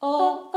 哦。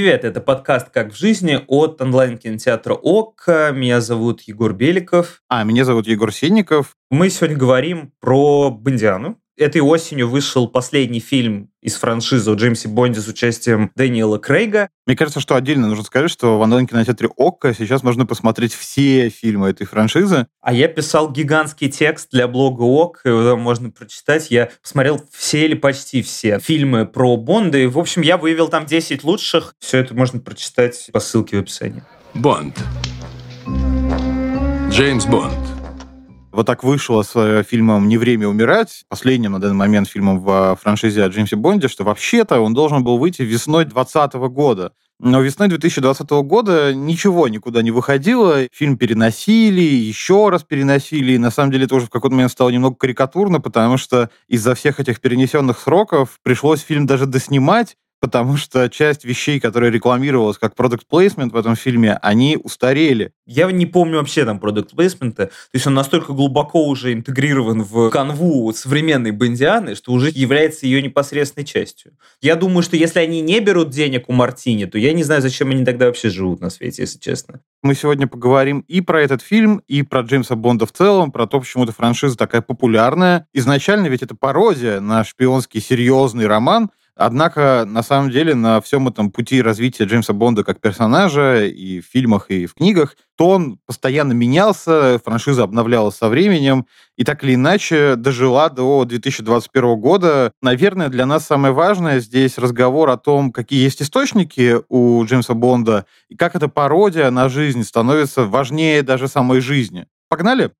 Привет, это подкаст «Как в жизни» от онлайн-кинотеатра ОК. Меня зовут Егор Беликов. А, меня зовут Егор Сенников. Мы сегодня говорим про Бондиану, Этой осенью вышел последний фильм из франшизы о Джеймсе Бонде с участием Дэниела Крейга. Мне кажется, что отдельно нужно сказать, что в онлайн-кинотеатре ОККО сейчас можно посмотреть все фильмы этой франшизы. А я писал гигантский текст для блога ОК, его можно прочитать. Я посмотрел все или почти все фильмы про Бонда, и, в общем, я выявил там 10 лучших. Все это можно прочитать по ссылке в описании. Бонд. Джеймс Бонд вот так вышло с э, фильмом «Не время умирать», последним на данный момент фильмом в франшизе о Джеймсе Бонде, что вообще-то он должен был выйти весной 2020 года. Но весной 2020 года ничего никуда не выходило. Фильм переносили, еще раз переносили. И на самом деле это уже в какой-то момент стало немного карикатурно, потому что из-за всех этих перенесенных сроков пришлось фильм даже доснимать, потому что часть вещей, которые рекламировалась как продукт плейсмент в этом фильме, они устарели. Я не помню вообще там продукт плейсмента. То есть он настолько глубоко уже интегрирован в канву современной Бондианы, что уже является ее непосредственной частью. Я думаю, что если они не берут денег у Мартини, то я не знаю, зачем они тогда вообще живут на свете, если честно. Мы сегодня поговорим и про этот фильм, и про Джеймса Бонда в целом, про то, почему эта франшиза такая популярная. Изначально ведь это пародия на шпионский серьезный роман, Однако, на самом деле, на всем этом пути развития Джеймса Бонда как персонажа и в фильмах, и в книгах, то он постоянно менялся, франшиза обновлялась со временем, и так или иначе дожила до 2021 года. Наверное, для нас самое важное здесь разговор о том, какие есть источники у Джеймса Бонда, и как эта пародия на жизнь становится важнее даже самой жизни. Погнали?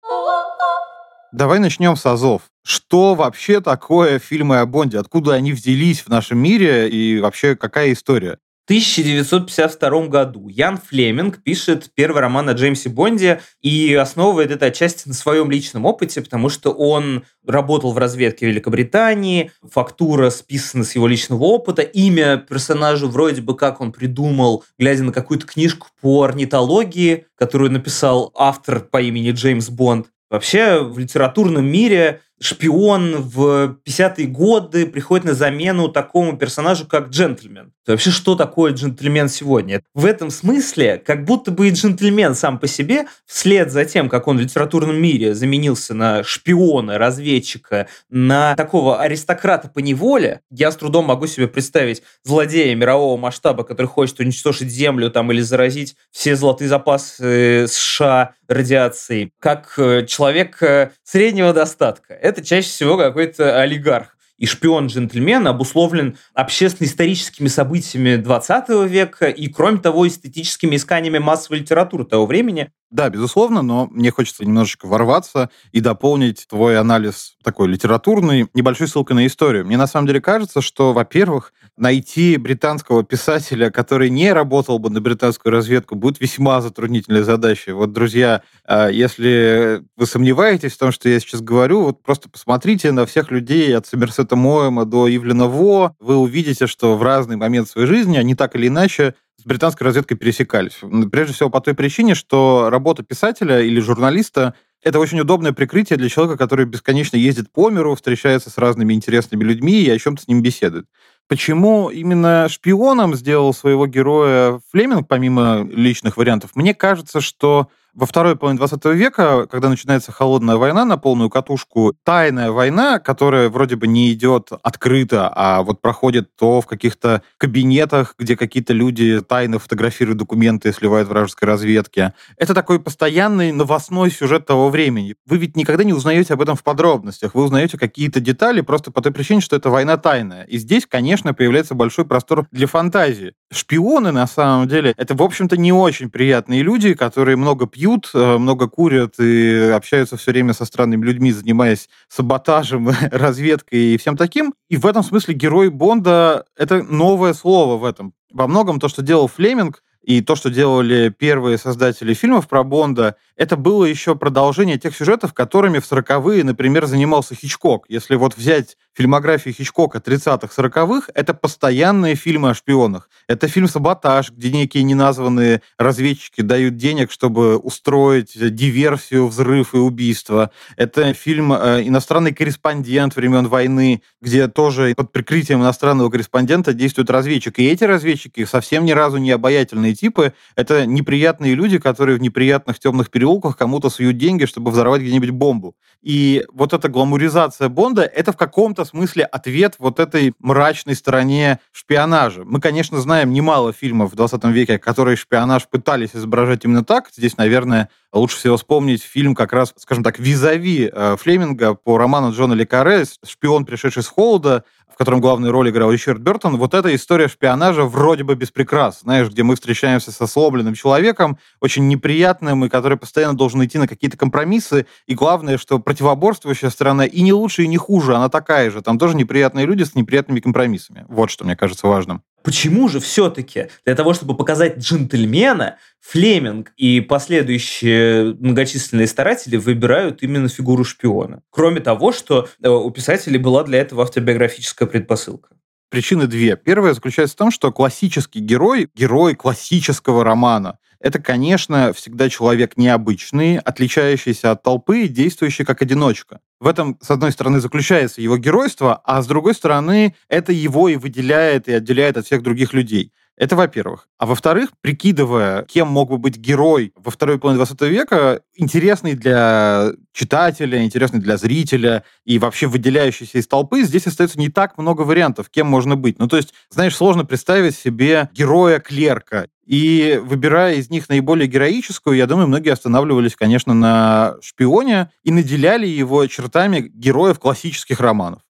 Давай начнем с Азов. Что вообще такое фильмы о Бонде? Откуда они взялись в нашем мире и вообще какая история? В 1952 году Ян Флеминг пишет первый роман о Джеймсе Бонде и основывает это отчасти на своем личном опыте, потому что он работал в разведке Великобритании, фактура списана с его личного опыта, имя персонажа вроде бы как он придумал, глядя на какую-то книжку по орнитологии, которую написал автор по имени Джеймс Бонд. Вообще в литературном мире шпион в 50-е годы приходит на замену такому персонажу, как джентльмен. Вообще, что такое джентльмен сегодня? В этом смысле, как будто бы и джентльмен сам по себе, вслед за тем, как он в литературном мире заменился на шпиона, разведчика, на такого аристократа по неволе, я с трудом могу себе представить злодея мирового масштаба, который хочет уничтожить землю там или заразить все золотые запасы США радиацией, как э, человек э, среднего достатка это чаще всего какой-то олигарх. И шпион-джентльмен обусловлен общественно-историческими событиями 20 века и, кроме того, эстетическими исканиями массовой литературы того времени. Да, безусловно, но мне хочется немножечко ворваться и дополнить твой анализ такой литературный небольшой ссылкой на историю. Мне на самом деле кажется, что, во-первых, найти британского писателя, который не работал бы на британскую разведку, будет весьма затруднительной задачей. Вот, друзья, а, если вы сомневаетесь в том, что я сейчас говорю, вот просто посмотрите на всех людей от Сомерсета Моэма до Ивлена Во, вы увидите, что в разный момент своей жизни они так или иначе с британской разведкой пересекались. Прежде всего по той причине, что работа писателя или журналиста это очень удобное прикрытие для человека, который бесконечно ездит по миру, встречается с разными интересными людьми и о чем-то с ним беседует. Почему именно шпионом сделал своего героя Флеминг, помимо личных вариантов? Мне кажется, что во второй половине 20 века, когда начинается холодная война на полную катушку, тайная война, которая вроде бы не идет открыто, а вот проходит то в каких-то кабинетах, где какие-то люди тайно фотографируют документы и сливают вражеской разведке. Это такой постоянный новостной сюжет того времени. Вы ведь никогда не узнаете об этом в подробностях. Вы узнаете какие-то детали просто по той причине, что это война тайная. И здесь, конечно, появляется большой простор для фантазии. Шпионы, на самом деле, это, в общем-то, не очень приятные люди, которые много пьют пьют, э, много курят и общаются все время со странными людьми, занимаясь саботажем, разведкой и всем таким. И в этом смысле герой Бонда — это новое слово в этом. Во многом то, что делал Флеминг, и то, что делали первые создатели фильмов про Бонда, это было еще продолжение тех сюжетов, которыми в 40-е, например, занимался Хичкок. Если вот взять фильмографию Хичкока 30-х, 40-х, это постоянные фильмы о шпионах. Это фильм «Саботаж», где некие неназванные разведчики дают денег, чтобы устроить диверсию, взрыв и убийство. Это фильм э, «Иностранный корреспондент времен войны», где тоже под прикрытием иностранного корреспондента действует разведчик. И эти разведчики совсем ни разу не обаятельные типы. Это неприятные люди, которые в неприятных темных переулках кому-то суют деньги, чтобы взорвать где-нибудь бомбу. И вот эта гламуризация Бонда — это в каком-то смысле ответ вот этой мрачной стороне шпионажа. Мы, конечно, знаем немало фильмов в 20 веке, которые шпионаж пытались изображать именно так. Здесь, наверное, лучше всего вспомнить фильм как раз, скажем так, «Визави» э, Флеминга по роману Джона Лекаре «Шпион, пришедший с холода», в котором главную роль играл Ричард Бертон, вот эта история шпионажа вроде бы без прикрас. Знаешь, где мы встречаемся со сломленным человеком, очень неприятным, и который постоянно должен идти на какие-то компромиссы. И главное, что противоборствующая сторона и не лучше, и не хуже, она такая же. Там тоже неприятные люди с неприятными компромиссами. Вот что мне кажется важным. Почему же все-таки для того, чтобы показать джентльмена, Флеминг и последующие многочисленные старатели выбирают именно фигуру шпиона? Кроме того, что э, у писателей была для этого автобиографическая предпосылка. Причины две. Первая заключается в том, что классический герой, герой классического романа, это, конечно, всегда человек необычный, отличающийся от толпы, действующий как одиночка. В этом, с одной стороны, заключается его геройство, а с другой стороны, это его и выделяет и отделяет от всех других людей. Это во-первых. А во-вторых, прикидывая, кем мог бы быть герой во второй половине 20 века, интересный для читателя, интересный для зрителя и вообще выделяющийся из толпы, здесь остается не так много вариантов, кем можно быть. Ну, то есть, знаешь, сложно представить себе героя-клерка. И выбирая из них наиболее героическую, я думаю, многие останавливались, конечно, на шпионе и наделяли его чертами героев классических романов.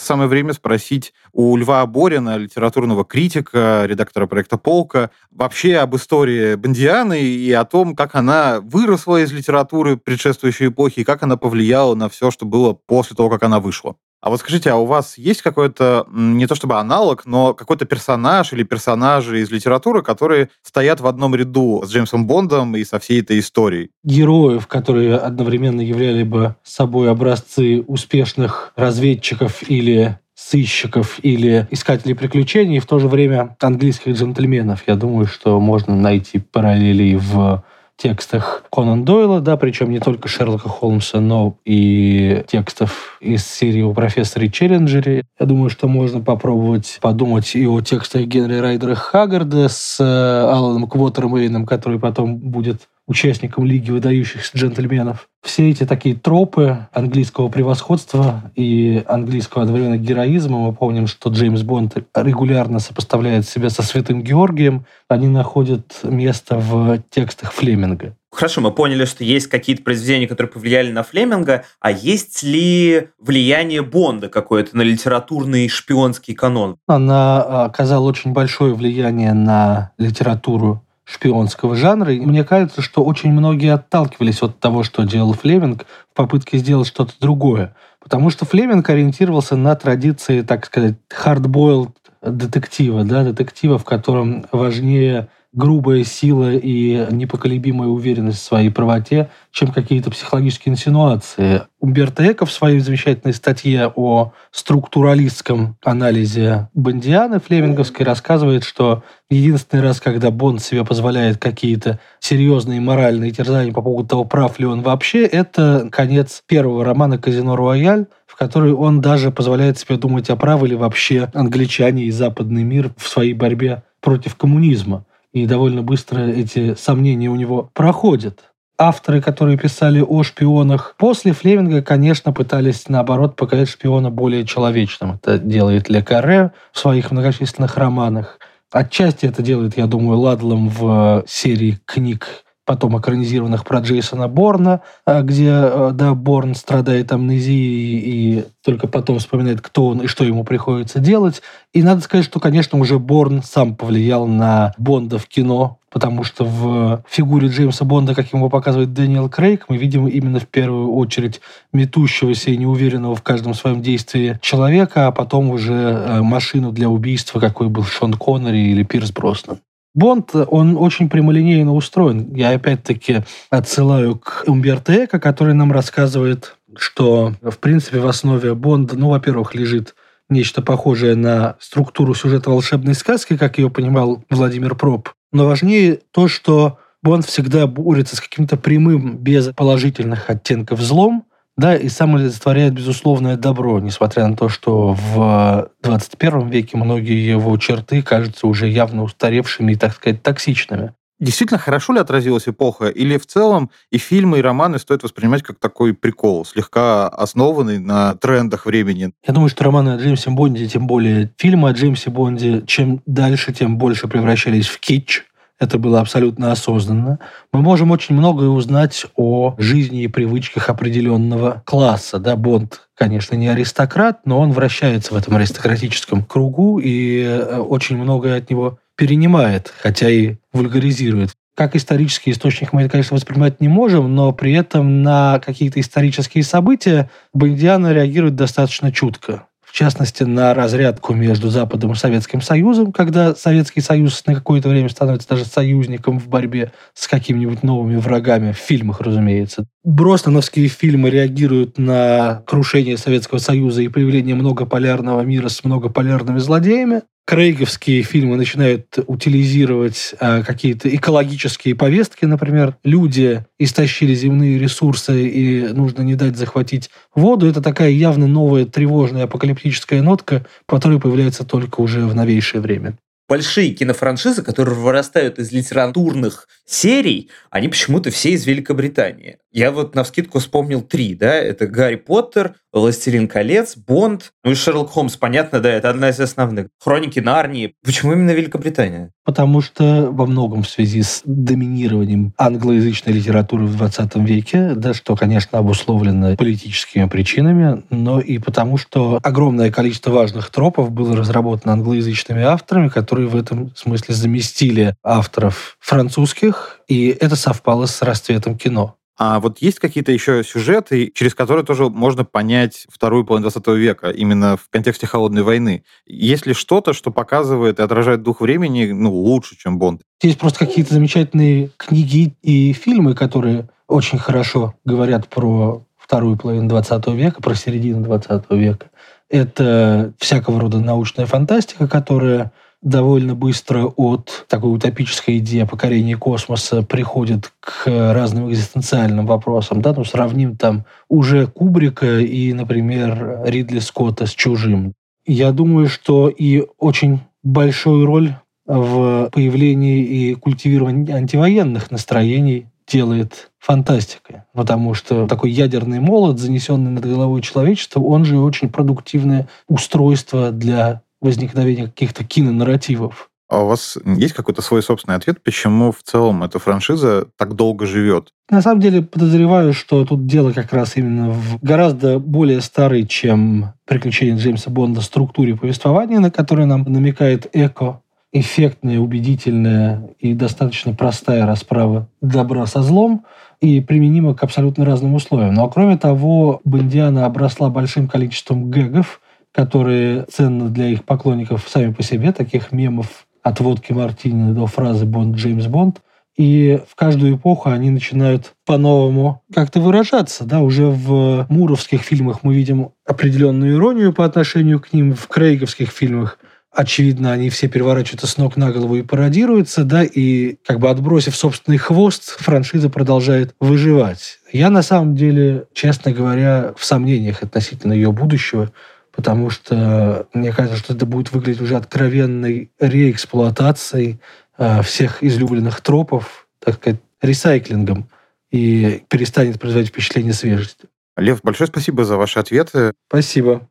Самое время спросить у Льва Борина, литературного критика, редактора проекта «Полка», вообще об истории Бондианы и о том, как она выросла из литературы предшествующей эпохи и как она повлияла на все, что было после того, как она вышла. А вот скажите, а у вас есть какой-то, не то чтобы аналог, но какой-то персонаж или персонажи из литературы, которые стоят в одном ряду с Джеймсом Бондом и со всей этой историей? Героев, которые одновременно являли бы собой образцы успешных разведчиков или сыщиков или искателей приключений, и в то же время английских джентльменов. Я думаю, что можно найти параллели в текстах Конан Дойла, да, причем не только Шерлока Холмса, но и текстов из серии о профессоре Челленджере. Я думаю, что можно попробовать подумать и о текстах Генри Райдера Хаггарда с э, Аланом Квотермейном, который потом будет участником Лиги выдающихся джентльменов. Все эти такие тропы английского превосходства и английского одновременно героизма, мы помним, что Джеймс Бонд регулярно сопоставляет себя со Святым Георгием, они находят место в текстах Флеминга. Хорошо, мы поняли, что есть какие-то произведения, которые повлияли на Флеминга, а есть ли влияние Бонда какое-то на литературный шпионский канон? Она а, оказала очень большое влияние на литературу шпионского жанра. И мне кажется, что очень многие отталкивались от того, что делал Флеминг, в попытке сделать что-то другое. Потому что Флеминг ориентировался на традиции, так сказать, hard-boiled детектива, да, детектива, в котором важнее грубая сила и непоколебимая уверенность в своей правоте, чем какие-то психологические инсинуации. Умберто Эко в своей замечательной статье о структуралистском анализе Бондианы Флеминговской рассказывает, что единственный раз, когда Бонд себе позволяет какие-то серьезные моральные терзания по поводу того, прав ли он вообще, это конец первого романа «Казино Рояль», в который он даже позволяет себе думать, а правы ли вообще англичане и западный мир в своей борьбе против коммунизма и довольно быстро эти сомнения у него проходят. Авторы, которые писали о шпионах после Флеминга, конечно, пытались, наоборот, показать шпиона более человечным. Это делает Ле Карре в своих многочисленных романах. Отчасти это делает, я думаю, Ладлом в серии книг потом экранизированных про Джейсона Борна, э, где, э, да, Борн страдает амнезией и только потом вспоминает, кто он и что ему приходится делать. И надо сказать, что, конечно, уже Борн сам повлиял на Бонда в кино, потому что в фигуре Джеймса Бонда, как ему показывает Дэниел Крейг, мы видим именно в первую очередь метущегося и неуверенного в каждом своем действии человека, а потом уже э, машину для убийства, какой был Шон Коннери или Пирс Броснан. Бонд, он очень прямолинейно устроен. Я опять-таки отсылаю к Умберто Эко, который нам рассказывает, что, в принципе, в основе Бонда, ну, во-первых, лежит нечто похожее на структуру сюжета волшебной сказки, как ее понимал Владимир Проб. Но важнее то, что Бонд всегда борется с каким-то прямым, без положительных оттенков злом, да, и сам олицетворяет безусловное добро, несмотря на то, что в 21 веке многие его черты кажутся уже явно устаревшими и, так сказать, токсичными. Действительно, хорошо ли отразилась эпоха? Или в целом и фильмы, и романы стоит воспринимать как такой прикол, слегка основанный на трендах времени? Я думаю, что романы о Джеймсе Бонде, тем более фильмы о Джеймсе Бонде, чем дальше, тем больше превращались в китч. Это было абсолютно осознанно. Мы можем очень многое узнать о жизни и привычках определенного класса. Да, Бонд, конечно, не аристократ, но он вращается в этом аристократическом кругу и э, очень многое от него перенимает, хотя и вульгаризирует. Как исторический источник мы это, конечно, воспринимать не можем, но при этом на какие-то исторические события Бондиана реагирует достаточно чутко в частности, на разрядку между Западом и Советским Союзом, когда Советский Союз на какое-то время становится даже союзником в борьбе с какими-нибудь новыми врагами, в фильмах, разумеется. Бростоновские фильмы реагируют на крушение Советского Союза и появление многополярного мира с многополярными злодеями. Крейговские фильмы начинают утилизировать э, какие-то экологические повестки, например, люди истощили земные ресурсы и нужно не дать захватить воду. Это такая явно новая тревожная апокалиптическая нотка, которая появляется только уже в новейшее время большие кинофраншизы, которые вырастают из литературных серий, они почему-то все из Великобритании. Я вот на вскидку вспомнил три, да, это Гарри Поттер, Властелин колец, Бонд, ну и Шерлок Холмс, понятно, да, это одна из основных. Хроники Нарнии. Почему именно Великобритания? Потому что во многом в связи с доминированием англоязычной литературы в 20 веке, да, что, конечно, обусловлено политическими причинами, но и потому, что огромное количество важных тропов было разработано англоязычными авторами, которые в этом смысле заместили авторов французских, и это совпало с расцветом кино. А вот есть какие-то еще сюжеты, через которые тоже можно понять вторую половину 20 века, именно в контексте холодной войны? Есть ли что-то, что показывает и отражает дух времени ну, лучше, чем Бонд? Есть просто какие-то замечательные книги и фильмы, которые очень хорошо говорят про вторую половину 20 века, про середину 20 века. Это всякого рода научная фантастика, которая довольно быстро от такой утопической идеи о покорении космоса приходит к разным экзистенциальным вопросам. Да? Ну, сравним там уже Кубрика и, например, Ридли Скотта с «Чужим». Я думаю, что и очень большую роль в появлении и культивировании антивоенных настроений делает фантастика. Потому что такой ядерный молот, занесенный над головой человечества, он же очень продуктивное устройство для возникновения каких-то кинонарративов. А у вас есть какой-то свой собственный ответ, почему в целом эта франшиза так долго живет? На самом деле подозреваю, что тут дело как раз именно в гораздо более старой, чем «Приключения Джеймса Бонда» структуре повествования, на которую нам намекает Эко. Эффектная, убедительная и достаточно простая расправа добра со злом и применима к абсолютно разным условиям. Но кроме того, Бондиана обросла большим количеством гэгов, которые ценны для их поклонников сами по себе, таких мемов от водки Мартини до фразы «Бонд Джеймс Бонд». И в каждую эпоху они начинают по-новому как-то выражаться. Да? Уже в муровских фильмах мы видим определенную иронию по отношению к ним, в крейговских фильмах очевидно, они все переворачиваются с ног на голову и пародируются, да, и как бы отбросив собственный хвост, франшиза продолжает выживать. Я на самом деле, честно говоря, в сомнениях относительно ее будущего потому что мне кажется, что это будет выглядеть уже откровенной реэксплуатацией э, всех излюбленных тропов, так сказать, ресайклингом, и перестанет производить впечатление свежести. Лев, большое спасибо за ваши ответы. Спасибо.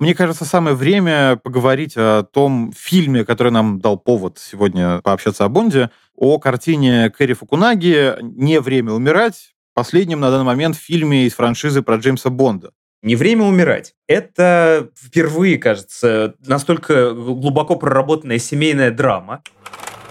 Мне кажется, самое время поговорить о том фильме, который нам дал повод сегодня пообщаться о Бонде, о картине Кэрри Фукунаги «Не время умирать», последнем на данный момент фильме из франшизы про Джеймса Бонда. Не время умирать. Это впервые, кажется, настолько глубоко проработанная семейная драма.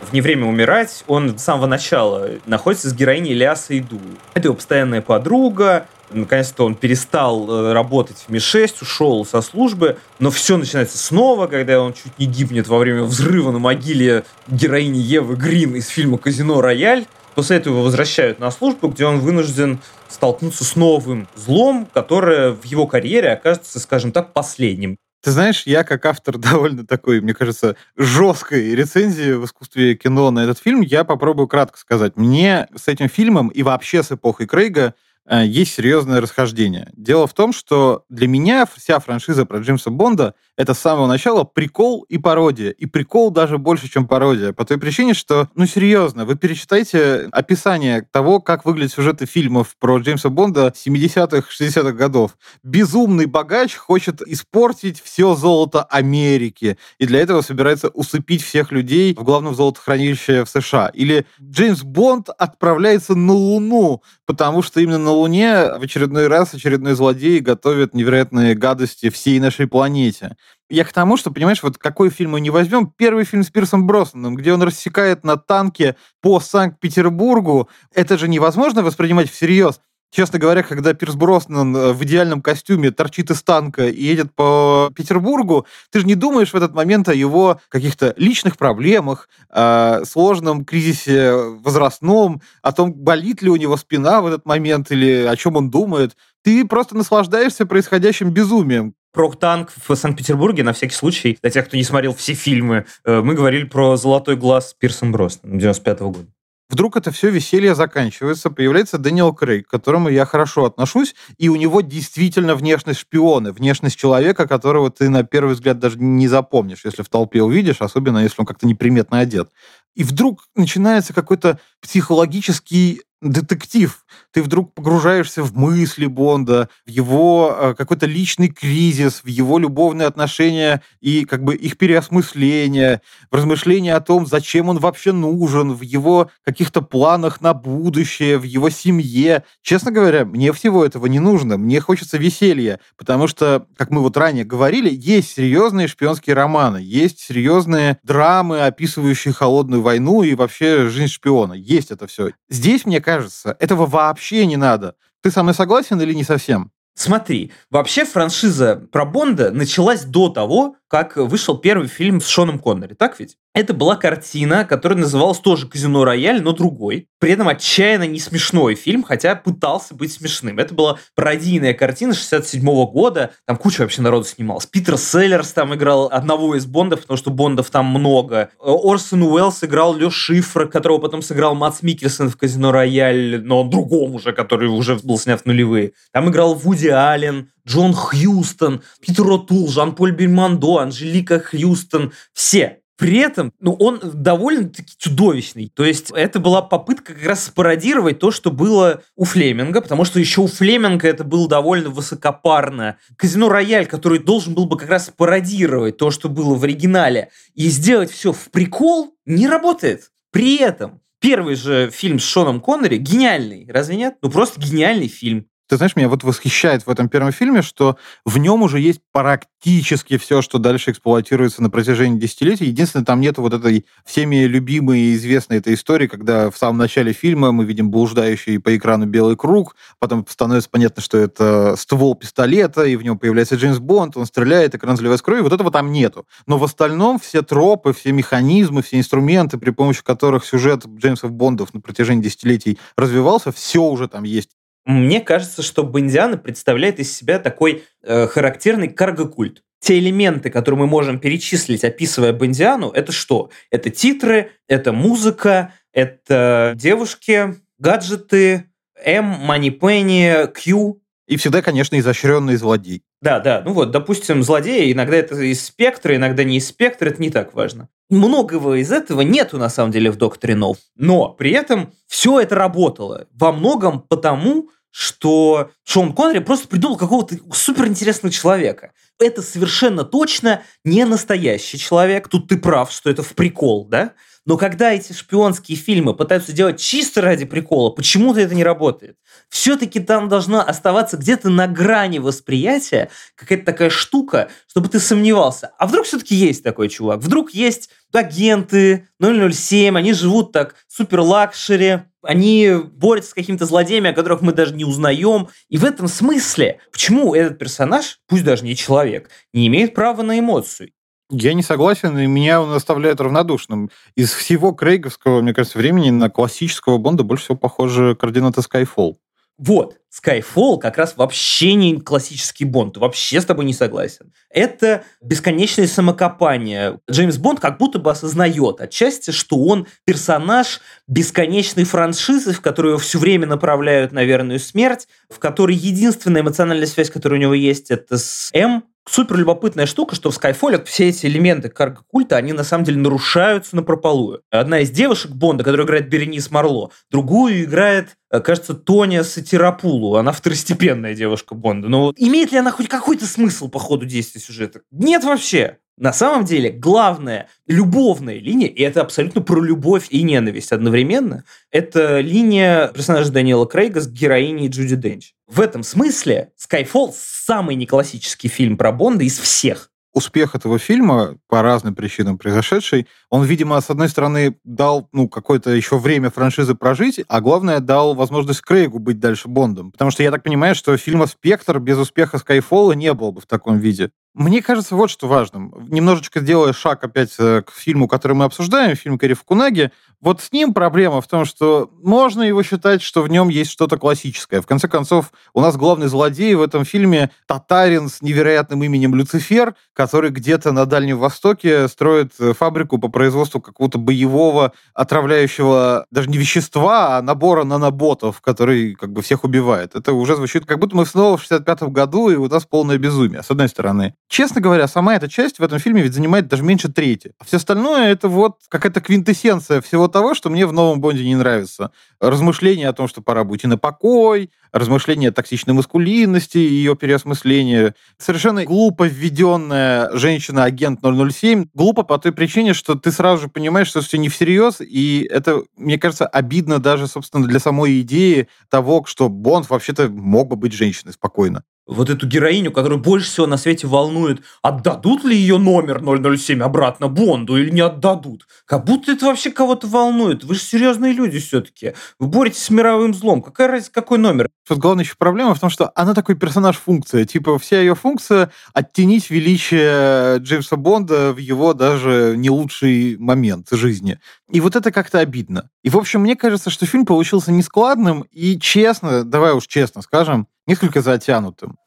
В «Не время умирать» он с самого начала находится с героиней Ляса Иду. Это его постоянная подруга, наконец-то он перестал э, работать в Ми-6, ушел со службы, но все начинается снова, когда он чуть не гибнет во время взрыва на могиле героини Евы Грин из фильма «Казино Рояль». После этого его возвращают на службу, где он вынужден столкнуться с новым злом, которое в его карьере окажется, скажем так, последним. Ты знаешь, я как автор довольно такой, мне кажется, жесткой рецензии в искусстве кино на этот фильм, я попробую кратко сказать. Мне с этим фильмом и вообще с эпохой Крейга есть серьезное расхождение. Дело в том, что для меня вся франшиза про Джеймса Бонда — это с самого начала прикол и пародия. И прикол даже больше, чем пародия. По той причине, что, ну серьезно, вы перечитайте описание того, как выглядят сюжеты фильмов про Джеймса Бонда 70-х, 60-х годов. Безумный богач хочет испортить все золото Америки. И для этого собирается усыпить всех людей в главном золотохранилище в США. Или Джеймс Бонд отправляется на Луну, потому что именно на Луне в очередной раз очередной злодей готовит невероятные гадости всей нашей планете. Я к тому, что, понимаешь, вот какой фильм мы не возьмем, первый фильм с Пирсом Броснаном, где он рассекает на танке по Санкт-Петербургу, это же невозможно воспринимать всерьез. Честно говоря, когда Пирс Броснан э, в идеальном костюме торчит из танка и едет по Петербургу, ты же не думаешь в этот момент о его каких-то личных проблемах, о сложном кризисе возрастном, о том, болит ли у него спина в этот момент или о чем он думает. Ты просто наслаждаешься происходящим безумием. Про танк в Санкт-Петербурге, на всякий случай, для тех, кто не смотрел все фильмы, э, мы говорили про «Золотой глаз» Пирсом Броснаном 95 -го года. Вдруг это все веселье заканчивается, появляется Дэниел Крейг, к которому я хорошо отношусь, и у него действительно внешность шпиона, внешность человека, которого ты на первый взгляд даже не запомнишь, если в толпе увидишь, особенно если он как-то неприметно одет. И вдруг начинается какой-то психологический детектив. Ты вдруг погружаешься в мысли Бонда, в его э, какой-то личный кризис, в его любовные отношения и как бы их переосмысление, в размышления о том, зачем он вообще нужен, в его каких-то планах на будущее, в его семье. Честно говоря, мне всего этого не нужно. Мне хочется веселья, потому что, как мы вот ранее говорили, есть серьезные шпионские романы, есть серьезные драмы, описывающие холодную войну и вообще жизнь шпиона. Есть это все. Здесь, мне кажется, кажется, этого вообще не надо. Ты со мной согласен или не совсем? Смотри, вообще франшиза про Бонда началась до того, как вышел первый фильм с Шоном Коннери, так ведь? Это была картина, которая называлась тоже «Казино Рояль», но другой. При этом отчаянно не смешной фильм, хотя пытался быть смешным. Это была пародийная картина 67 -го года. Там куча вообще народу снималась. Питер Селлерс там играл одного из Бондов, потому что Бондов там много. Орсон Уэллс играл Лё Шифра, которого потом сыграл Мац Микельсон в «Казино Рояль», но он другом уже, который уже был снят в нулевые. Там играл Вуди Аллен, Джон Хьюстон, Питер О'Тул, Жан-Поль Бельмондо, Анжелика Хьюстон. Все. При этом, ну, он довольно-таки чудовищный. То есть это была попытка как раз спародировать то, что было у Флеминга, потому что еще у Флеминга это было довольно высокопарно. Казино Рояль, который должен был бы как раз пародировать то, что было в оригинале, и сделать все в прикол, не работает. При этом первый же фильм с Шоном Коннери гениальный, разве нет? Ну, просто гениальный фильм. Ты знаешь, меня вот восхищает в этом первом фильме, что в нем уже есть практически все, что дальше эксплуатируется на протяжении десятилетий. Единственное, там нет вот этой всеми любимой и известной этой истории, когда в самом начале фильма мы видим блуждающий по экрану белый круг, потом становится понятно, что это ствол пистолета, и в нем появляется Джеймс Бонд, он стреляет, экран заливается кровью. Вот этого там нету. Но в остальном все тропы, все механизмы, все инструменты, при помощи которых сюжет Джеймсов Бондов на протяжении десятилетий развивался, все уже там есть. Мне кажется, что Бондиана представляет из себя такой э, характерный карго-культ. Те элементы, которые мы можем перечислить, описывая Бондиану, это что? Это титры, это музыка, это девушки, гаджеты, М, Мани Пенни, Q. И всегда, конечно, изощренный злодей. Да, да. Ну вот, допустим, злодеи, иногда это из спектра, иногда не из спектра, это не так важно. Многого из этого нету на самом деле в Докторе Нов. Но при этом все это работало. Во многом потому, что Шон Коннери просто придумал какого-то суперинтересного человека. Это совершенно точно не настоящий человек. Тут ты прав, что это в прикол, да? Но когда эти шпионские фильмы пытаются делать чисто ради прикола, почему-то это не работает. Все-таки там должна оставаться где-то на грани восприятия какая-то такая штука, чтобы ты сомневался. А вдруг все-таки есть такой чувак? Вдруг есть агенты 007, они живут так супер luxury, они борются с какими-то злодеями, о которых мы даже не узнаем. И в этом смысле, почему этот персонаж, пусть даже не человек, не имеет права на эмоцию? Я не согласен, и меня он оставляет равнодушным. Из всего крейговского, мне кажется, времени на классического Бонда больше всего похожи координаты Skyfall. Вот, Skyfall как раз вообще не классический Бонд, вообще с тобой не согласен. Это бесконечное самокопание. Джеймс Бонд как будто бы осознает отчасти, что он персонаж бесконечной франшизы, в которую все время направляют на верную смерть, в которой единственная эмоциональная связь, которая у него есть, это с М, супер любопытная штука, что в Skyfall все эти элементы карго-культа, они на самом деле нарушаются на прополую. Одна из девушек Бонда, которая играет Беренис Марло, другую играет, э, кажется, Тоня Сатирапулу. Она второстепенная девушка Бонда. Но имеет ли она хоть какой-то смысл по ходу действия сюжета? Нет вообще. На самом деле, главная любовная линия, и это абсолютно про любовь и ненависть одновременно, это линия персонажа Даниэла Крейга с героиней Джуди Денч. В этом смысле Skyfall самый неклассический фильм про Бонда из всех успех этого фильма, по разным причинам произошедший, он, видимо, с одной стороны, дал ну, какое-то еще время франшизы прожить, а главное, дал возможность Крейгу быть дальше Бондом. Потому что я так понимаю, что фильма «Спектр» без успеха Скайфолла не было бы в таком виде. Мне кажется, вот что важным. Немножечко делая шаг опять э, к фильму, который мы обсуждаем, фильм Кэрри Фукунаги, вот с ним проблема в том, что можно его считать, что в нем есть что-то классическое. В конце концов, у нас главный злодей в этом фильме татарин с невероятным именем Люцифер, который где-то на Дальнем Востоке строит э, фабрику по производству какого-то боевого отравляющего даже не вещества, а набора наноботов, который как бы всех убивает. Это уже звучит, как будто мы снова в 65-м году, и у нас полное безумие, с одной стороны. Честно говоря, сама эта часть в этом фильме ведь занимает даже меньше трети. А все остальное это вот какая-то квинтэссенция всего того, что мне в новом Бонде не нравится. Размышления о том, что пора быть и на покой, размышления о токсичной маскулинности, ее переосмысление. Совершенно глупо введенная женщина-агент 007. Глупо по той причине, что ты сразу же понимаешь, что все не всерьез, и это, мне кажется, обидно даже, собственно, для самой идеи того, что Бонд вообще-то мог бы быть женщиной спокойно вот эту героиню, которую больше всего на свете волнует, отдадут ли ее номер 007 обратно Бонду или не отдадут. Как будто это вообще кого-то волнует. Вы же серьезные люди все-таки. Вы боретесь с мировым злом. Какая разница, какой номер? Тут главная еще проблема в том, что она такой персонаж-функция. Типа вся ее функция — оттенить величие Джеймса Бонда в его даже не лучший момент жизни. И вот это как-то обидно. И, в общем, мне кажется, что фильм получился нескладным и, честно, давай уж честно скажем, несколько затянутым.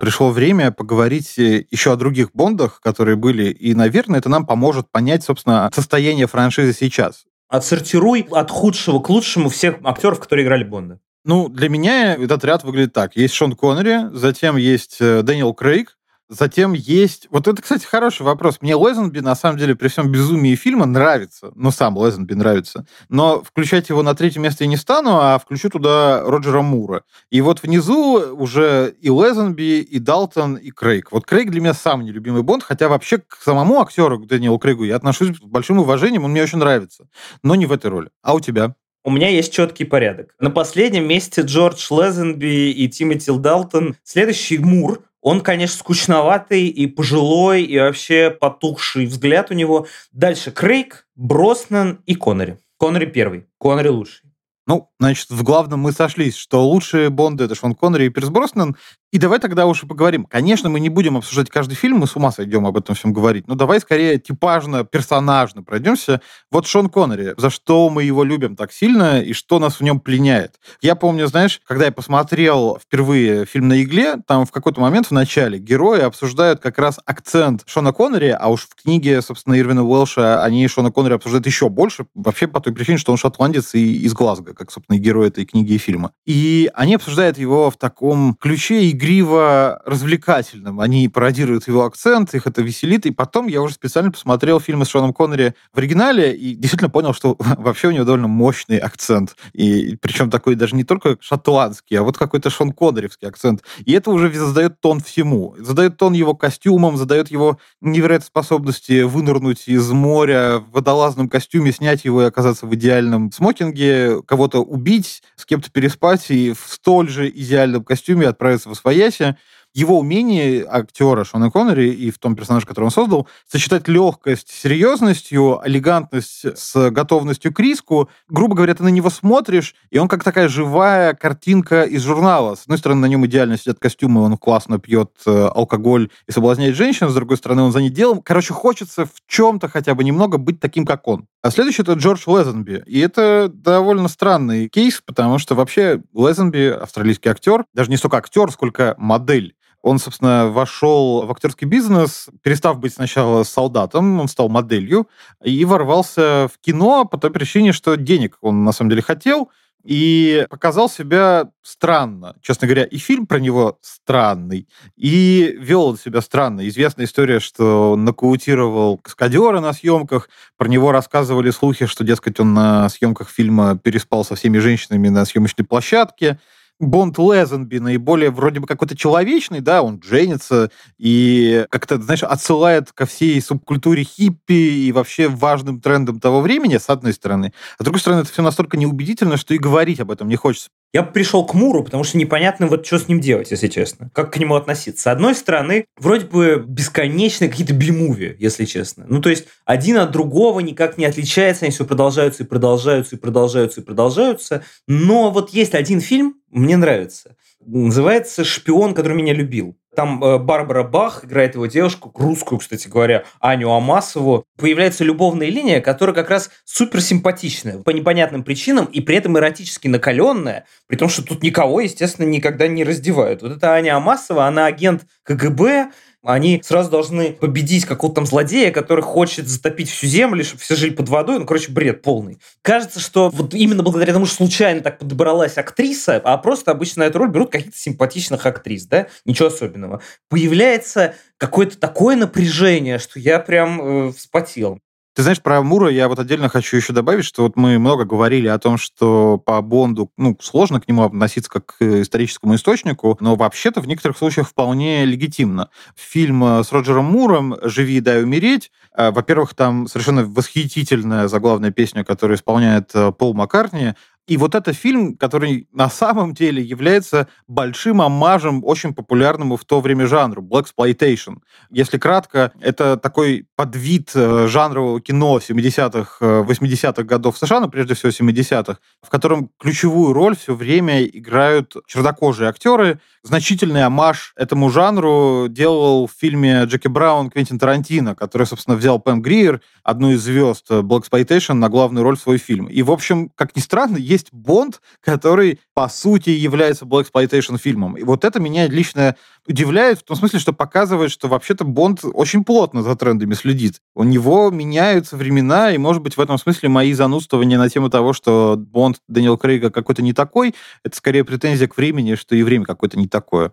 Пришло время поговорить э, еще о других Бондах, которые были, и, наверное, это нам поможет понять, собственно, состояние франшизы сейчас. Отсортируй от худшего к лучшему всех актеров, которые играли Бонда. Ну, для меня этот ряд выглядит так. Есть Шон Коннери, затем есть э, Дэниел Крейг, Затем есть... Вот это, кстати, хороший вопрос. Мне Лезенби, на самом деле, при всем безумии фильма нравится. Ну, сам Лезенби нравится. Но включать его на третье место я не стану, а включу туда Роджера Мура. И вот внизу уже и Лезенби, и Далтон, и Крейг. Вот Крейг для меня самый нелюбимый Бонд, хотя вообще к самому актеру, Дэниелу Крейгу, я отношусь с большим уважением, он мне очень нравится. Но не в этой роли. А у тебя? У меня есть четкий порядок. На последнем месте Джордж Лезенби и Тимоти Далтон. Следующий Мур, он, конечно, скучноватый и пожилой, и вообще потухший взгляд у него. Дальше Крейг, Броснан и Коннери. Коннери первый, Коннери лучший. Ну, значит, в главном мы сошлись, что лучшие Бонды — это Шон Коннери и Пирс Броснан. И давай тогда уж и поговорим. Конечно, мы не будем обсуждать каждый фильм, мы с ума сойдем об этом всем говорить. Но давай скорее типажно, персонажно пройдемся. Вот Шон Коннери, за что мы его любим так сильно и что нас в нем пленяет. Я помню, знаешь, когда я посмотрел впервые фильм «На игле», там в какой-то момент в начале герои обсуждают как раз акцент Шона Коннери, а уж в книге, собственно, Ирвина Уэлша они Шона Коннери обсуждают еще больше, вообще по той причине, что он шотландец и из Глазго как, собственно, и герой этой книги и фильма. И они обсуждают его в таком ключе игриво-развлекательном. Они пародируют его акцент, их это веселит. И потом я уже специально посмотрел фильмы с Шоном Коннери в оригинале и действительно понял, что вообще у него довольно мощный акцент. И причем такой даже не только шотландский, а вот какой-то Шон Коннеревский акцент. И это уже задает тон всему. Задает тон его костюмам, задает его невероятной способности вынырнуть из моря в водолазном костюме, снять его и оказаться в идеальном смокинге, кого-то убить, с кем-то переспать и в столь же идеальном костюме отправиться в Освояси его умение актера Шона Коннери и в том персонаже, который он создал, сочетать легкость с серьезностью, элегантность с готовностью к риску. Грубо говоря, ты на него смотришь, и он как такая живая картинка из журнала. С одной стороны, на нем идеально сидят костюмы, он классно пьет э, алкоголь и соблазняет женщин, с другой стороны, он за ней делом. Короче, хочется в чем-то хотя бы немного быть таким, как он. А следующий это Джордж Лезенби. И это довольно странный кейс, потому что вообще Лезенби, австралийский актер, даже не столько актер, сколько модель. Он, собственно, вошел в актерский бизнес, перестав быть сначала солдатом, он стал моделью и ворвался в кино по той причине, что денег он на самом деле хотел, и показал себя странно. Честно говоря, и фильм про него странный, и вел он себя странно. Известная история, что он нокаутировал каскадера на съемках, про него рассказывали слухи, что, дескать, он на съемках фильма переспал со всеми женщинами на съемочной площадке. Бонд Лезенби наиболее вроде бы какой-то человечный, да, он женится и как-то, знаешь, отсылает ко всей субкультуре хиппи и вообще важным трендам того времени, с одной стороны. А с другой стороны, это все настолько неубедительно, что и говорить об этом не хочется. Я пришел к Муру, потому что непонятно, вот что с ним делать, если честно. Как к нему относиться. С одной стороны, вроде бы бесконечные какие-то би-муви, если честно. Ну, то есть, один от другого никак не отличается, они все продолжаются и продолжаются и продолжаются и продолжаются. Но вот есть один фильм, мне нравится. Называется «Шпион, который меня любил». Там э, Барбара Бах играет его девушку, русскую, кстати говоря, Аню Амасову. Появляется любовная линия, которая как раз супер симпатичная по непонятным причинам и при этом эротически накаленная, при том, что тут никого, естественно, никогда не раздевают. Вот эта Аня Амасова, она агент КГБ, они сразу должны победить какого-то там злодея, который хочет затопить всю землю, чтобы все жили под водой. Ну, короче, бред полный. Кажется, что вот именно благодаря тому, что случайно так подобралась актриса, а просто обычно на эту роль берут каких-то симпатичных актрис, да, ничего особенного. Появляется какое-то такое напряжение, что я прям э, вспотел. Ты знаешь, про Мура я вот отдельно хочу еще добавить, что вот мы много говорили о том, что по Бонду, ну, сложно к нему относиться как к историческому источнику, но вообще-то в некоторых случаях вполне легитимно. Фильм э, с Роджером Муром «Живи, дай умереть», э, во-первых, там совершенно восхитительная заглавная песня, которую исполняет э, Пол Маккартни, и вот это фильм, который на самом деле является большим омажем очень популярному в то время жанру Black Exploitation. Если кратко, это такой подвид э, жанрового кино 70-х, 80-х э, годов США, но прежде всего 70-х, в котором ключевую роль все время играют чернокожие актеры. Значительный омаж этому жанру делал в фильме Джеки Браун Квентин Тарантино, который, собственно, взял Пэм Гриер, одну из звезд Black Exploitation, на главную роль в свой фильм. И, в общем, как ни странно, есть есть Бонд, который, по сути, является Blaxploitation фильмом. И вот это меня лично удивляет в том смысле, что показывает, что вообще-то Бонд очень плотно за трендами следит. У него меняются времена, и, может быть, в этом смысле мои занудствования на тему того, что Бонд Дэниел Крейга какой-то не такой, это скорее претензия к времени, что и время какое-то не такое.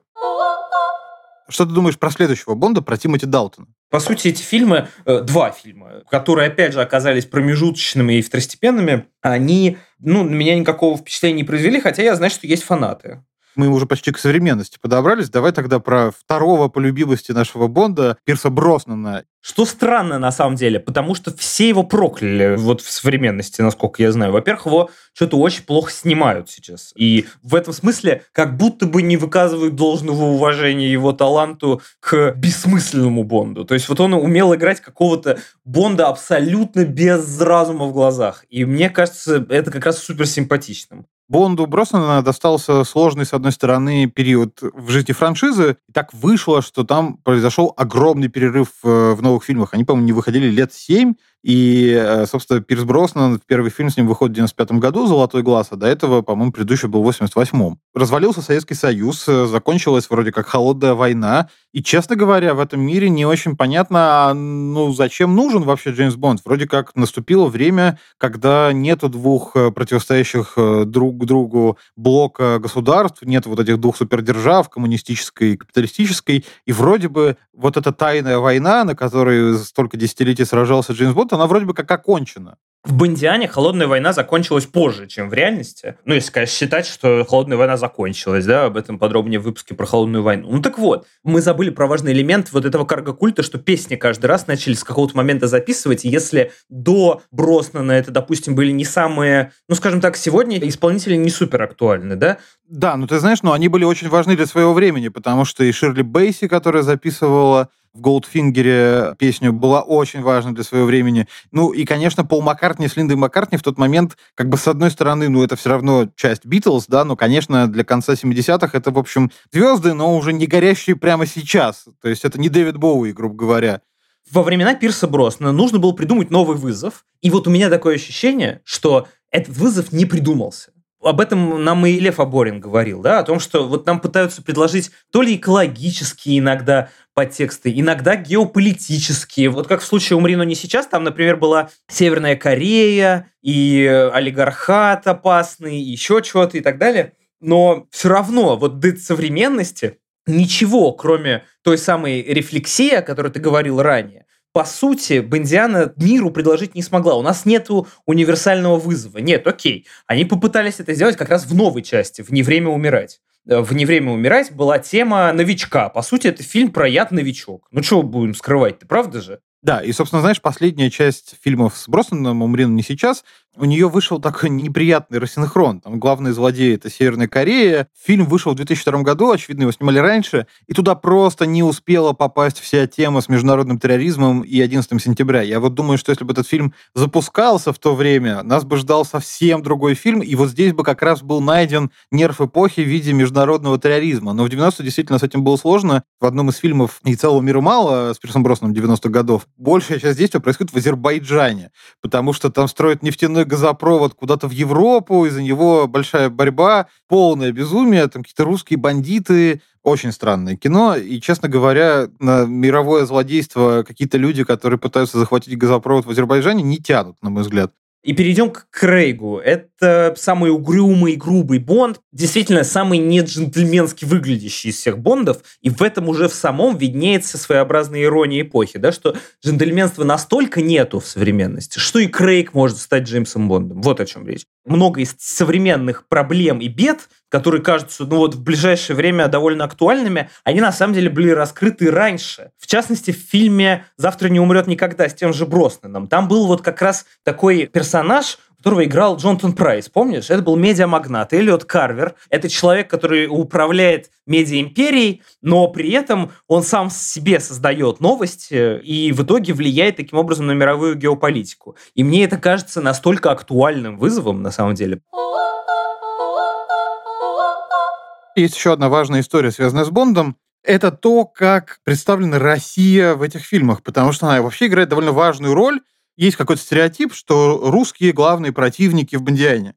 Что ты думаешь про следующего Бонда, про Тимоти Далтона? По сути, эти фильмы, э, два фильма, которые, опять же, оказались промежуточными и второстепенными, они, ну, на меня никакого впечатления не произвели, хотя я знаю, что есть фанаты мы уже почти к современности подобрались. Давай тогда про второго по любимости нашего Бонда, Пирса Броснана. Что странно на самом деле, потому что все его прокляли вот в современности, насколько я знаю. Во-первых, его что-то очень плохо снимают сейчас. И в этом смысле как будто бы не выказывают должного уважения его таланту к бессмысленному Бонду. То есть вот он умел играть какого-то Бонда абсолютно без разума в глазах. И мне кажется, это как раз супер симпатичным. Бонду Броснана достался сложный, с одной стороны, период в жизни франшизы. Так вышло, что там произошел огромный перерыв э, в новых фильмах. Они, по-моему, не выходили лет семь, И, э, собственно, Пирс Броснан, первый фильм с ним выходит в 95 году, «Золотой глаз», а до этого, по-моему, предыдущий был в 88-м. Развалился Советский Союз, э, закончилась вроде как холодная война, и, честно говоря, в этом мире не очень понятно, а, ну, зачем нужен вообще Джеймс Бонд? Вроде как наступило время, когда нету двух э, противостоящих друг другу блока государств, нет вот этих двух супердержав, коммунистической и капиталистической, и вроде бы вот эта тайная война, на которой столько десятилетий сражался Джеймс Бонд, она вроде бы как окончена. В Бондиане холодная война закончилась позже, чем в реальности. Ну, если, конечно, считать, что холодная война закончилась, да, об этом подробнее в выпуске про холодную войну. Ну так вот, мы забыли про важный элемент вот этого карго-культа, что песни каждый раз начали с какого-то момента записывать, если до Броснана это, допустим, были не самые, ну, скажем так, сегодня исполнители не супер актуальны, да? Да, ну ты знаешь, ну они были очень важны для своего времени, потому что и Ширли Бейси, которая записывала в Голдфингере песню была очень важна для своего времени. Ну и, конечно, Пол Маккартни с Линдой Маккартни в тот момент, как бы с одной стороны, ну это все равно часть Битлз, да, но, конечно, для конца 70-х это, в общем, звезды, но уже не горящие прямо сейчас. То есть это не Дэвид Боуи, грубо говоря. Во времена Пирса Броснана нужно было придумать новый вызов. И вот у меня такое ощущение, что этот вызов не придумался об этом нам и Лев Аборин говорил, да, о том, что вот нам пытаются предложить то ли экологические иногда подтексты, иногда геополитические. Вот как в случае «Умри, но не сейчас», там, например, была Северная Корея и олигархат опасный, и еще что-то и так далее. Но все равно вот до современности ничего, кроме той самой рефлексии, о которой ты говорил ранее, по сути, Бондиана миру предложить не смогла. У нас нету универсального вызова. Нет, окей. Они попытались это сделать как раз в новой части, в «Не время умирать». Э, в «Не время умирать» была тема новичка. По сути, это фильм про яд-новичок. Ну, чего будем скрывать ты правда же? Да, и, собственно, знаешь, последняя часть фильмов с Броснаном «Умри, не сейчас», у нее вышел такой неприятный рассинхрон. Там главный злодей — это Северная Корея. Фильм вышел в 2002 году, очевидно, его снимали раньше, и туда просто не успела попасть вся тема с международным терроризмом и 11 сентября. Я вот думаю, что если бы этот фильм запускался в то время, нас бы ждал совсем другой фильм, и вот здесь бы как раз был найден нерв эпохи в виде международного терроризма. Но в 90 действительно с этим было сложно. В одном из фильмов «И целого мира мало» с Пирсом Бросном 90-х годов большая часть действия происходит в Азербайджане, потому что там строят нефтяной газопровод куда-то в Европу, из-за него большая борьба, полное безумие, там какие-то русские бандиты, очень странное кино, и, честно говоря, на мировое злодейство какие-то люди, которые пытаются захватить газопровод в Азербайджане, не тянут, на мой взгляд. И перейдем к Крейгу. Это самый угрюмый и грубый Бонд. Действительно, самый не джентльменски выглядящий из всех Бондов. И в этом уже в самом виднеется своеобразная ирония эпохи, да, что джентльменства настолько нету в современности, что и Крейг может стать Джеймсом Бондом. Вот о чем речь. Много из современных проблем и бед которые кажутся, ну вот в ближайшее время довольно актуальными, они на самом деле были раскрыты раньше. В частности, в фильме «Завтра не умрет никогда» с тем же Броснаном. Там был вот как раз такой персонаж, которого играл Джонатан Прайс, помнишь? Это был медиамагнат Эллиот Карвер. Это человек, который управляет медиа-империей, но при этом он сам себе создает новости и в итоге влияет таким образом на мировую геополитику. И мне это кажется настолько актуальным вызовом, на самом деле. Есть еще одна важная история, связанная с Бондом. Это то, как представлена Россия в этих фильмах, потому что она вообще играет довольно важную роль. Есть какой-то стереотип, что русские главные противники в Бондиане.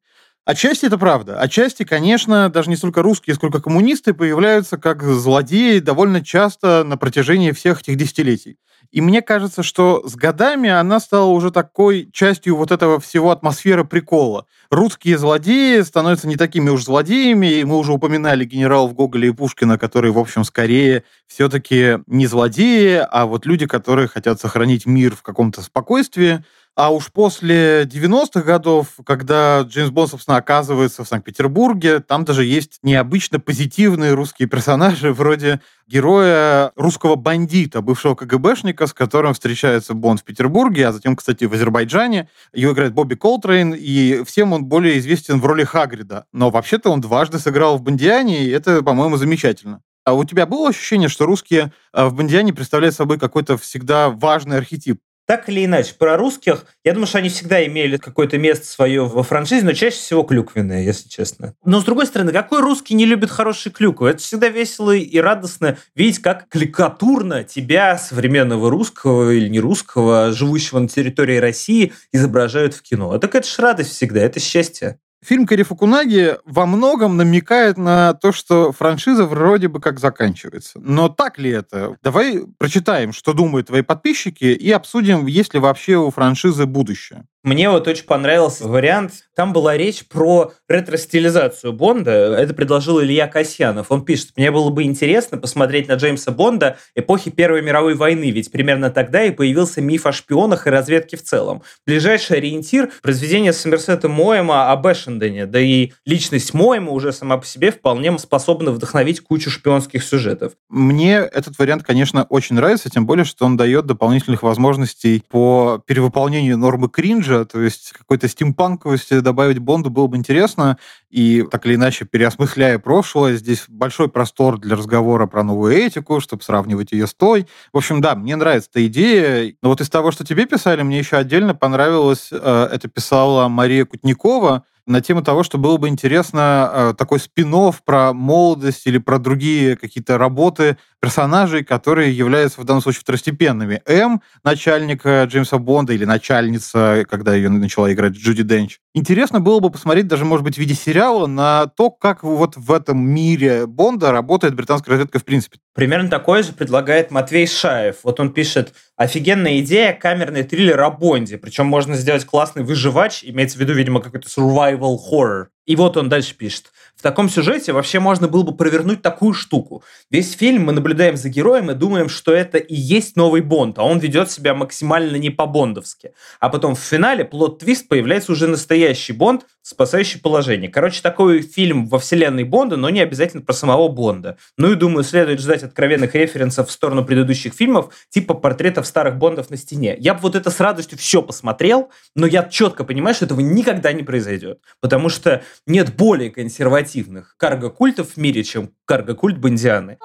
Отчасти это правда. Отчасти, конечно, даже не столько русские, сколько коммунисты появляются как злодеи довольно часто на протяжении всех этих десятилетий. И мне кажется, что с годами она стала уже такой частью вот этого всего атмосферы прикола. Русские злодеи становятся не такими уж злодеями, и мы уже упоминали генералов Гоголя и Пушкина, которые, в общем, скорее все-таки не злодеи, а вот люди, которые хотят сохранить мир в каком-то спокойствии, а уж после 90-х годов, когда Джеймс Бонд, собственно, оказывается в Санкт-Петербурге, там даже есть необычно позитивные русские персонажи, вроде героя русского бандита, бывшего КГБшника, с которым встречается Бонд в Петербурге, а затем, кстати, в Азербайджане. Его играет Бобби Колтрейн, и всем он более известен в роли Хагрида. Но вообще-то он дважды сыграл в Бондиане, и это, по-моему, замечательно. А у тебя было ощущение, что русские а, в Бондиане представляют собой какой-то всегда важный архетип? Так или иначе, про русских, я думаю, что они всегда имели какое-то место свое во франшизе, но чаще всего клюквенное, если честно. Но, с другой стороны, какой русский не любит хорошие клюквы? Это всегда весело и радостно видеть, как кликатурно тебя, современного русского или не русского, живущего на территории России, изображают в кино. А так это ж радость всегда, это счастье. Фильм Кэрри Фукунаги во многом намекает на то, что франшиза вроде бы как заканчивается. Но так ли это? Давай прочитаем, что думают твои подписчики, и обсудим, есть ли вообще у франшизы будущее. Мне вот очень понравился вариант. Там была речь про ретро-стилизацию Бонда. Это предложил Илья Касьянов. Он пишет, мне было бы интересно посмотреть на Джеймса Бонда эпохи Первой мировой войны, ведь примерно тогда и появился миф о шпионах и разведке в целом. Ближайший ориентир – произведение Сомерсета Моэма об Эшендене, да и личность Моэма уже сама по себе вполне способна вдохновить кучу шпионских сюжетов. Мне этот вариант, конечно, очень нравится, тем более, что он дает дополнительных возможностей по перевыполнению нормы кринжа, то есть какой-то стимпанковости добавить Бонду было бы интересно, и так или иначе, переосмысляя прошлое, здесь большой простор для разговора про новую этику, чтобы сравнивать ее с той. В общем, да, мне нравится эта идея, но вот из того, что тебе писали, мне еще отдельно понравилось, э, это писала Мария Кутникова, на тему того, что было бы интересно э, такой спин про молодость или про другие какие-то работы персонажей, которые являются в данном случае второстепенными. М, начальника Джеймса Бонда, или начальница, когда ее начала играть Джуди Денч. Интересно было бы посмотреть даже, может быть, в виде сериала на то, как вот в этом мире Бонда работает британская разведка в принципе. Примерно такое же предлагает Матвей Шаев. Вот он пишет, офигенная идея, камерный триллер о Бонде. Причем можно сделать классный выживач, имеется в виду, видимо, какой-то survival horror. И вот он дальше пишет. В таком сюжете вообще можно было бы провернуть такую штуку. Весь фильм мы наблюдаем за героем и думаем, что это и есть новый Бонд, а он ведет себя максимально не по-бондовски. А потом в финале plot twist появляется уже настоящий Бонд, спасающий положение. Короче, такой фильм во вселенной Бонда, но не обязательно про самого Бонда. Ну и думаю, следует ждать откровенных референсов в сторону предыдущих фильмов, типа портретов старых Бондов на стене. Я бы вот это с радостью все посмотрел, но я четко понимаю, что этого никогда не произойдет. Потому что нет более консервативных альтернативных карго-культов в мире, чем карго-культ Бондианы.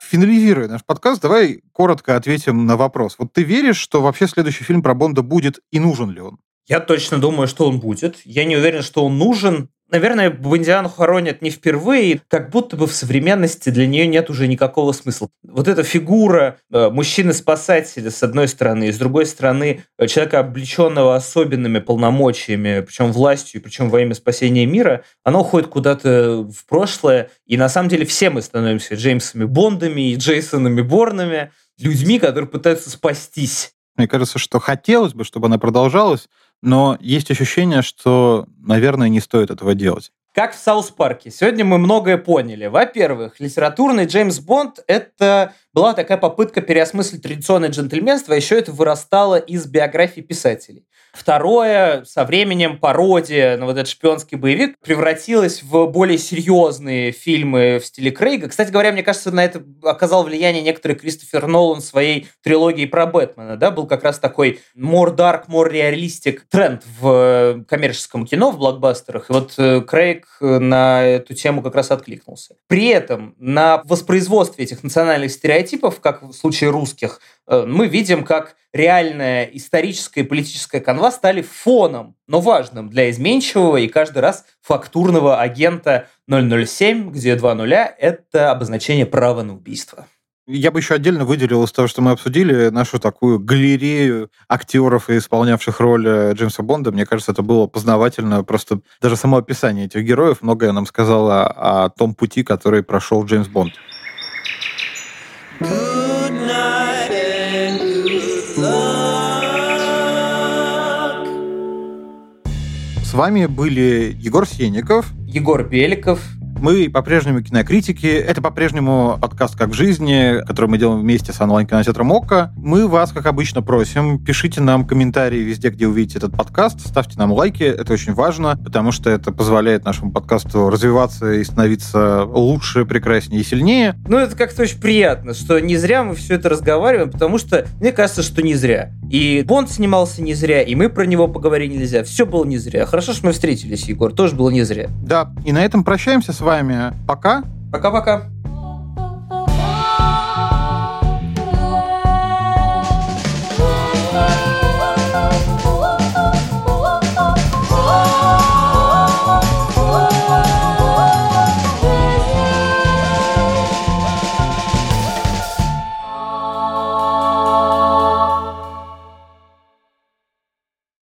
Финализируя наш подкаст, давай коротко ответим на вопрос. Вот ты веришь, что вообще следующий фильм про Бонда будет и нужен ли он? Я точно думаю, что он будет. Я не уверен, что он нужен. Наверное, Бондиану хоронят не впервые, как будто бы в современности для нее нет уже никакого смысла. Вот эта фигура э, мужчины-спасателя с одной стороны, и с другой стороны э, человека, облеченного особенными полномочиями, причем властью, причем во имя спасения мира, она уходит куда-то в прошлое, и на самом деле все мы становимся Джеймсами Бондами и Джейсонами Борнами, людьми, которые пытаются спастись. Мне кажется, что хотелось бы, чтобы она продолжалась, но есть ощущение, что, наверное, не стоит этого делать. Как в Саус-парке. Сегодня мы многое поняли. Во-первых, литературный Джеймс Бонд — это была такая попытка переосмыслить традиционное джентльменство, а еще это вырастало из биографий писателей. Второе, со временем пародия на вот этот шпионский боевик превратилась в более серьезные фильмы в стиле Крейга. Кстати говоря, мне кажется, на это оказал влияние некоторый Кристофер Нолан своей трилогии про Бэтмена. Да? Был как раз такой more dark, more realistic тренд в коммерческом кино, в блокбастерах. И вот э, Крейг на эту тему как раз откликнулся. При этом на воспроизводстве этих национальных стереотипов, как в случае русских, э, мы видим, как реальная историческая и политическая канва стали фоном, но важным для изменчивого и каждый раз фактурного агента 007, где два нуля – это обозначение права на убийство. Я бы еще отдельно выделил из того, что мы обсудили, нашу такую галерею актеров, исполнявших роль э, Джеймса Бонда. Мне кажется, это было познавательно. Просто даже само описание этих героев многое нам сказало о том пути, который прошел Джеймс Бонд. С вами были Егор Сенников, Егор Беликов мы по-прежнему кинокритики. Это по-прежнему подкаст «Как в жизни», который мы делаем вместе с онлайн-кинотеатром ОККО. Мы вас, как обычно, просим, пишите нам комментарии везде, где увидите этот подкаст, ставьте нам лайки, это очень важно, потому что это позволяет нашему подкасту развиваться и становиться лучше, прекраснее и сильнее. Ну, это как-то очень приятно, что не зря мы все это разговариваем, потому что мне кажется, что не зря. И Бонд снимался не зря, и мы про него поговорили нельзя. Все было не зря. Хорошо, что мы встретились, Егор, тоже было не зря. Да, и на этом прощаемся с вами. Пока. Пока-пока.